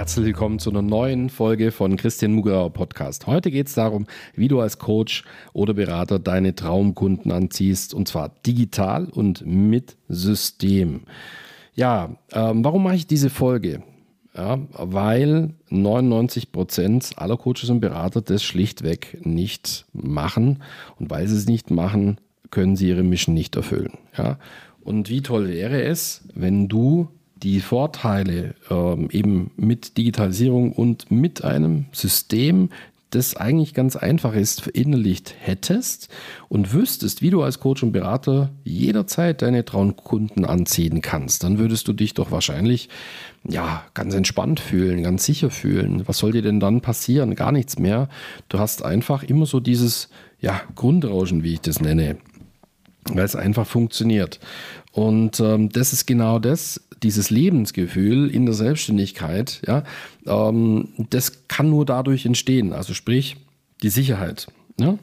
Herzlich willkommen zu einer neuen Folge von Christian Mugrauer Podcast. Heute geht es darum, wie du als Coach oder Berater deine Traumkunden anziehst und zwar digital und mit System. Ja, ähm, warum mache ich diese Folge? Ja, weil 99 Prozent aller Coaches und Berater das schlichtweg nicht machen und weil sie es nicht machen, können sie ihre Mission nicht erfüllen. Ja, und wie toll wäre es, wenn du die Vorteile ähm, eben mit Digitalisierung und mit einem System, das eigentlich ganz einfach ist, verinnerlicht hättest und wüsstest, wie du als Coach und Berater jederzeit deine Traumkunden anziehen kannst, dann würdest du dich doch wahrscheinlich ja ganz entspannt fühlen, ganz sicher fühlen. Was soll dir denn dann passieren? Gar nichts mehr. Du hast einfach immer so dieses ja, Grundrauschen, wie ich das nenne, weil es einfach funktioniert. Und ähm, das ist genau das, dieses Lebensgefühl in der Selbstständigkeit, ja, ähm, das kann nur dadurch entstehen. Also sprich, die Sicherheit. Ja?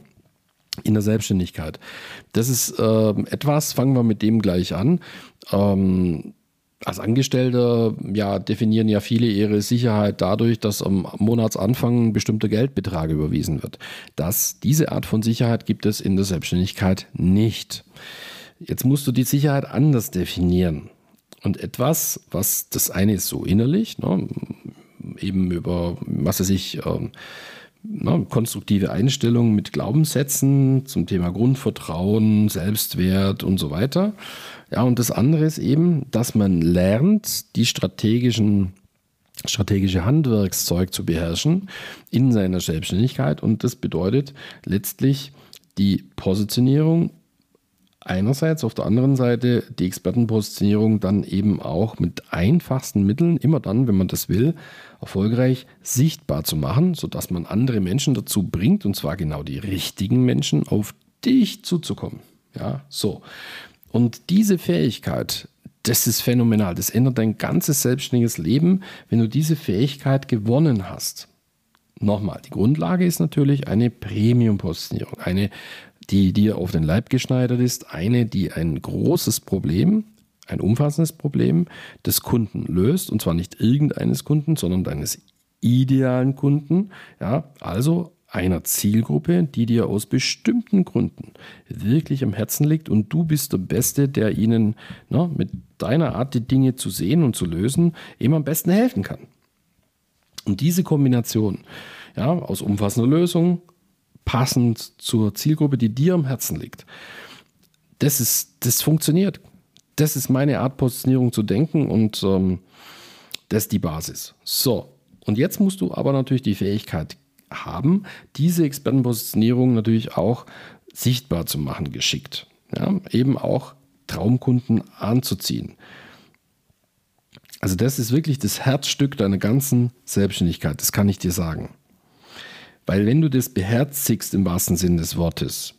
in der Selbstständigkeit. Das ist äh, etwas, fangen wir mit dem gleich an. Ähm, als Angestellter ja, definieren ja viele ihre Sicherheit dadurch, dass am Monatsanfang ein bestimmter Geldbetrag überwiesen wird. Das, diese Art von Sicherheit gibt es in der Selbstständigkeit nicht. Jetzt musst du die Sicherheit anders definieren. Und etwas, was das eine ist so innerlich, ne, eben über, was weiß ich, äh, ne, konstruktive Einstellungen mit Glaubenssätzen zum Thema Grundvertrauen, Selbstwert und so weiter. Ja, und das andere ist eben, dass man lernt, die strategischen strategische Handwerkszeug zu beherrschen in seiner Selbstständigkeit und das bedeutet letztlich die Positionierung einerseits, auf der anderen Seite die Expertenpositionierung dann eben auch mit einfachsten Mitteln, immer dann, wenn man das will, erfolgreich sichtbar zu machen, sodass man andere Menschen dazu bringt, und zwar genau die richtigen Menschen, auf dich zuzukommen. Ja, so. Und diese Fähigkeit, das ist phänomenal. Das ändert dein ganzes selbstständiges Leben, wenn du diese Fähigkeit gewonnen hast. Nochmal, die Grundlage ist natürlich eine Premium-Positionierung, eine die dir auf den Leib geschneidert ist. Eine, die ein großes Problem, ein umfassendes Problem des Kunden löst. Und zwar nicht irgendeines Kunden, sondern deines idealen Kunden. Ja, also einer Zielgruppe, die dir aus bestimmten Gründen wirklich am Herzen liegt und du bist der Beste, der ihnen na, mit deiner Art, die Dinge zu sehen und zu lösen, eben am besten helfen kann. Und diese Kombination ja, aus umfassender Lösung, passend zur Zielgruppe, die dir am Herzen liegt. Das ist, das funktioniert. Das ist meine Art, Positionierung zu denken und ähm, das ist die Basis. So, und jetzt musst du aber natürlich die Fähigkeit haben, diese Expertenpositionierung natürlich auch sichtbar zu machen, geschickt. Ja, eben auch Traumkunden anzuziehen. Also das ist wirklich das Herzstück deiner ganzen Selbstständigkeit, das kann ich dir sagen. Weil wenn du das beherzigst im wahrsten Sinne des Wortes,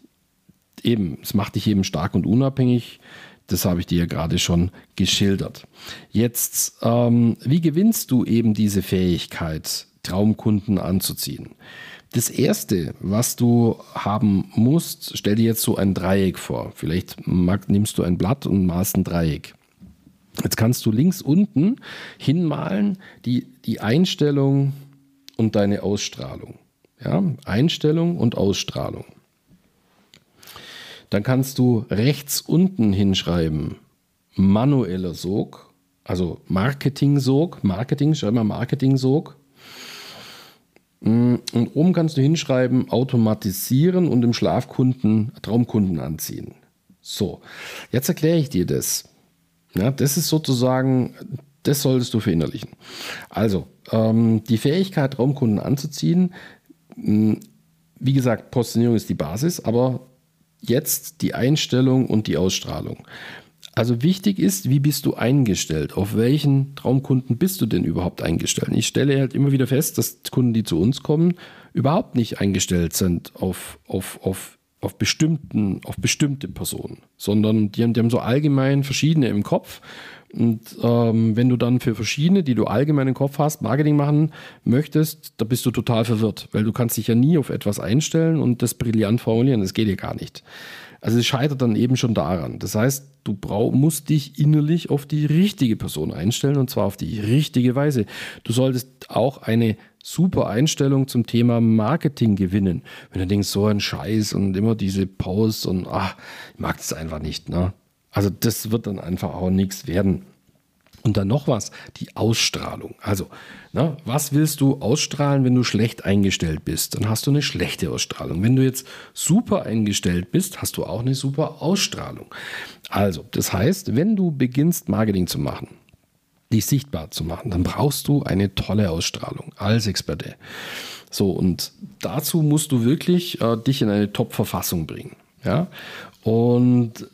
eben, es macht dich eben stark und unabhängig, das habe ich dir ja gerade schon geschildert. Jetzt, ähm, wie gewinnst du eben diese Fähigkeit, Traumkunden anzuziehen? Das erste, was du haben musst, stell dir jetzt so ein Dreieck vor. Vielleicht nimmst du ein Blatt und malst ein Dreieck. Jetzt kannst du links unten hinmalen die, die Einstellung und deine Ausstrahlung. Ja, Einstellung und Ausstrahlung. Dann kannst du rechts unten hinschreiben, manueller Sog, also Marketing-Sog, Marketing, schreib mal Marketing-Sog. Mm, und oben kannst du hinschreiben, automatisieren und im Schlafkunden, Traumkunden anziehen. So, jetzt erkläre ich dir das. Ja, das ist sozusagen, das solltest du verinnerlichen. Also, ähm, die Fähigkeit, Traumkunden anzuziehen, wie gesagt, Positionierung ist die Basis, aber jetzt die Einstellung und die Ausstrahlung. Also wichtig ist, wie bist du eingestellt? Auf welchen Traumkunden bist du denn überhaupt eingestellt? Ich stelle halt immer wieder fest, dass Kunden, die zu uns kommen, überhaupt nicht eingestellt sind auf, auf, auf auf bestimmten, auf bestimmte Personen, sondern die, die haben so allgemein verschiedene im Kopf. Und ähm, wenn du dann für verschiedene, die du allgemein im Kopf hast, Marketing machen möchtest, da bist du total verwirrt, weil du kannst dich ja nie auf etwas einstellen und das brillant formulieren. Das geht ja gar nicht. Also es scheitert dann eben schon daran. Das heißt, du brauch, musst dich innerlich auf die richtige Person einstellen und zwar auf die richtige Weise. Du solltest auch eine super Einstellung zum Thema Marketing gewinnen. Wenn du denkst, so ein Scheiß und immer diese Posts und ach, ich mag das einfach nicht. Ne? Also das wird dann einfach auch nichts werden. Und dann noch was, die Ausstrahlung. Also, na, was willst du ausstrahlen, wenn du schlecht eingestellt bist? Dann hast du eine schlechte Ausstrahlung. Wenn du jetzt super eingestellt bist, hast du auch eine super Ausstrahlung. Also, das heißt, wenn du beginnst, Marketing zu machen, dich sichtbar zu machen, dann brauchst du eine tolle Ausstrahlung als Experte. So, und dazu musst du wirklich äh, dich in eine Top-Verfassung bringen. Ja, und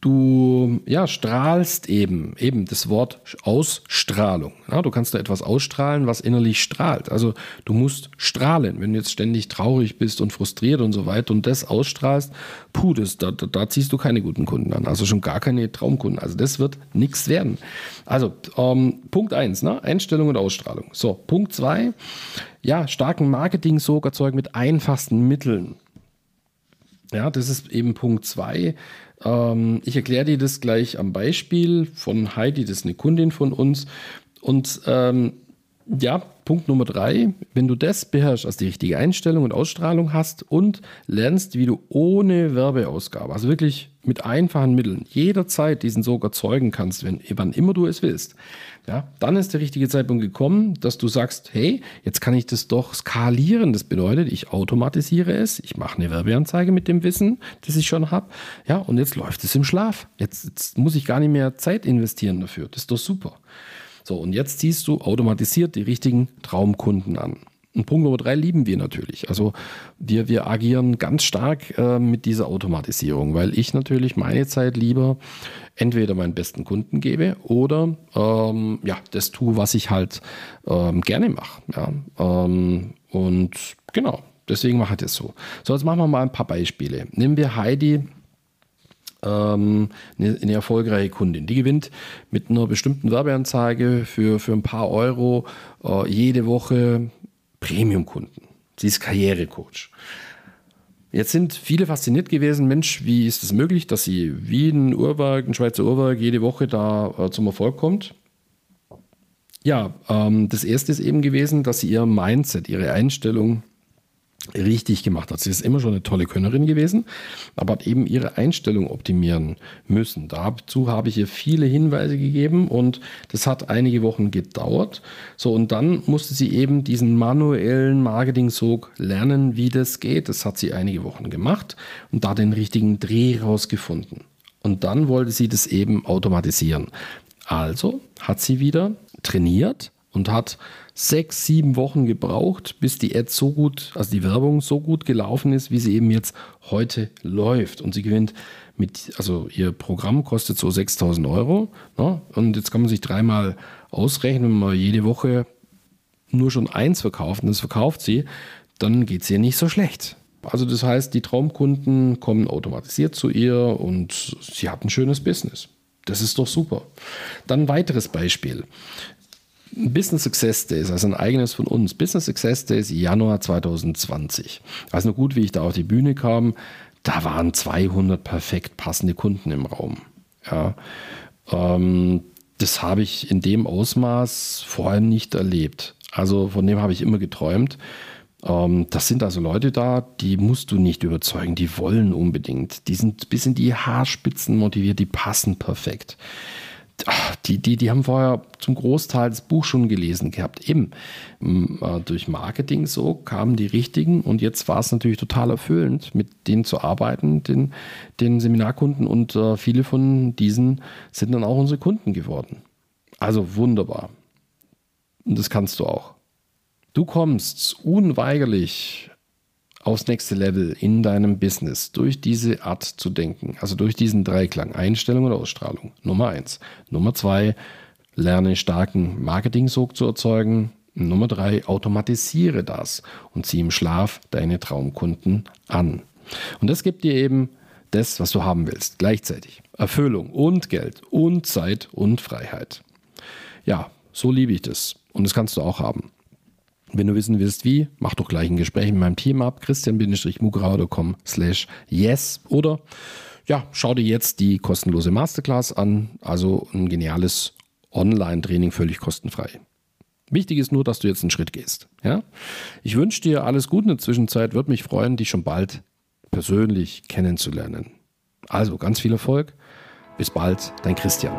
du ja, strahlst eben, eben das Wort Ausstrahlung. Ja, du kannst da etwas ausstrahlen, was innerlich strahlt. Also du musst strahlen. Wenn du jetzt ständig traurig bist und frustriert und so weiter und das ausstrahlst, puh, das, da, da, ziehst du keine guten Kunden an. Also schon gar keine Traumkunden. Also das wird nichts werden. Also ähm, Punkt 1, ne? Einstellung und Ausstrahlung. So, Punkt 2, ja, starken Marketing-Sog erzeugen mit einfachsten Mitteln. Ja, das ist eben Punkt 2. Ähm, ich erkläre dir das gleich am Beispiel von Heidi, das ist eine Kundin von uns. Und ähm, ja, Punkt Nummer drei, wenn du das beherrschst, also die richtige Einstellung und Ausstrahlung hast und lernst, wie du ohne Werbeausgabe, also wirklich mit einfachen Mitteln, jederzeit diesen Sog erzeugen kannst, wenn, wann immer du es willst, ja, dann ist der richtige Zeitpunkt gekommen, dass du sagst, hey, jetzt kann ich das doch skalieren. Das bedeutet, ich automatisiere es, ich mache eine Werbeanzeige mit dem Wissen, das ich schon habe, ja, und jetzt läuft es im Schlaf. Jetzt, jetzt muss ich gar nicht mehr Zeit investieren dafür. Das ist doch super. So, und jetzt ziehst du automatisiert die richtigen Traumkunden an. Und Punkt Nummer drei lieben wir natürlich. Also wir, wir agieren ganz stark äh, mit dieser Automatisierung, weil ich natürlich meine Zeit lieber entweder meinen besten Kunden gebe oder ähm, ja, das tue, was ich halt ähm, gerne mache. Ja? Ähm, und genau, deswegen mache ich das so. So, jetzt machen wir mal ein paar Beispiele. Nehmen wir Heidi ähm, eine, eine, erfolgreiche Kundin. Die gewinnt mit einer bestimmten Werbeanzeige für, für ein paar Euro äh, jede Woche Premium-Kunden. Sie ist Karrierecoach. Jetzt sind viele fasziniert gewesen, Mensch, wie ist es das möglich, dass sie wie ein Uhrwerk, ein Schweizer Uhrwerk, jede Woche da äh, zum Erfolg kommt? Ja, ähm, das erste ist eben gewesen, dass sie ihr Mindset, ihre Einstellung richtig gemacht hat. Sie ist immer schon eine tolle Könnerin gewesen, aber hat eben ihre Einstellung optimieren müssen. Dazu habe ich ihr viele Hinweise gegeben und das hat einige Wochen gedauert. So, und dann musste sie eben diesen manuellen Marketing-Sog lernen, wie das geht. Das hat sie einige Wochen gemacht und da den richtigen Dreh rausgefunden. Und dann wollte sie das eben automatisieren. Also hat sie wieder trainiert und hat sechs, sieben Wochen gebraucht, bis die Ad so gut, also die Werbung so gut gelaufen ist, wie sie eben jetzt heute läuft. Und sie gewinnt mit, also ihr Programm kostet so 6000 Euro. Ne? Und jetzt kann man sich dreimal ausrechnen, wenn man jede Woche nur schon eins verkauft und das verkauft sie, dann geht es ihr nicht so schlecht. Also das heißt, die Traumkunden kommen automatisiert zu ihr und sie hat ein schönes Business. Das ist doch super. Dann ein weiteres Beispiel. Business Success Days, also ein eigenes von uns. Business Success Days Januar 2020. Also nur gut, wie ich da auf die Bühne kam, da waren 200 perfekt passende Kunden im Raum. Ja, ähm, das habe ich in dem Ausmaß vorher nicht erlebt. Also von dem habe ich immer geträumt. Ähm, das sind also Leute da, die musst du nicht überzeugen, die wollen unbedingt. Die sind bis in die Haarspitzen motiviert, die passen perfekt die, die, die haben vorher zum Großteil das Buch schon gelesen gehabt. Eben äh, durch Marketing so kamen die richtigen und jetzt war es natürlich total erfüllend, mit denen zu arbeiten, den, den Seminarkunden und äh, viele von diesen sind dann auch unsere Kunden geworden. Also wunderbar. Und das kannst du auch. Du kommst unweigerlich aufs nächste Level in deinem Business durch diese Art zu denken, also durch diesen Dreiklang, Einstellung und Ausstrahlung. Nummer eins. Nummer zwei, lerne starken Marketing-Sog zu erzeugen. Nummer drei, automatisiere das und zieh im Schlaf deine Traumkunden an. Und das gibt dir eben das, was du haben willst, gleichzeitig. Erfüllung und Geld und Zeit und Freiheit. Ja, so liebe ich das. Und das kannst du auch haben. Wenn du wissen willst, wie, mach doch gleich ein Gespräch mit meinem Team ab, christian-mugrau.com slash yes oder ja, schau dir jetzt die kostenlose Masterclass an, also ein geniales Online-Training völlig kostenfrei. Wichtig ist nur, dass du jetzt einen Schritt gehst. Ja? Ich wünsche dir alles Gute in der Zwischenzeit, würde mich freuen, dich schon bald persönlich kennenzulernen. Also ganz viel Erfolg. Bis bald, dein Christian.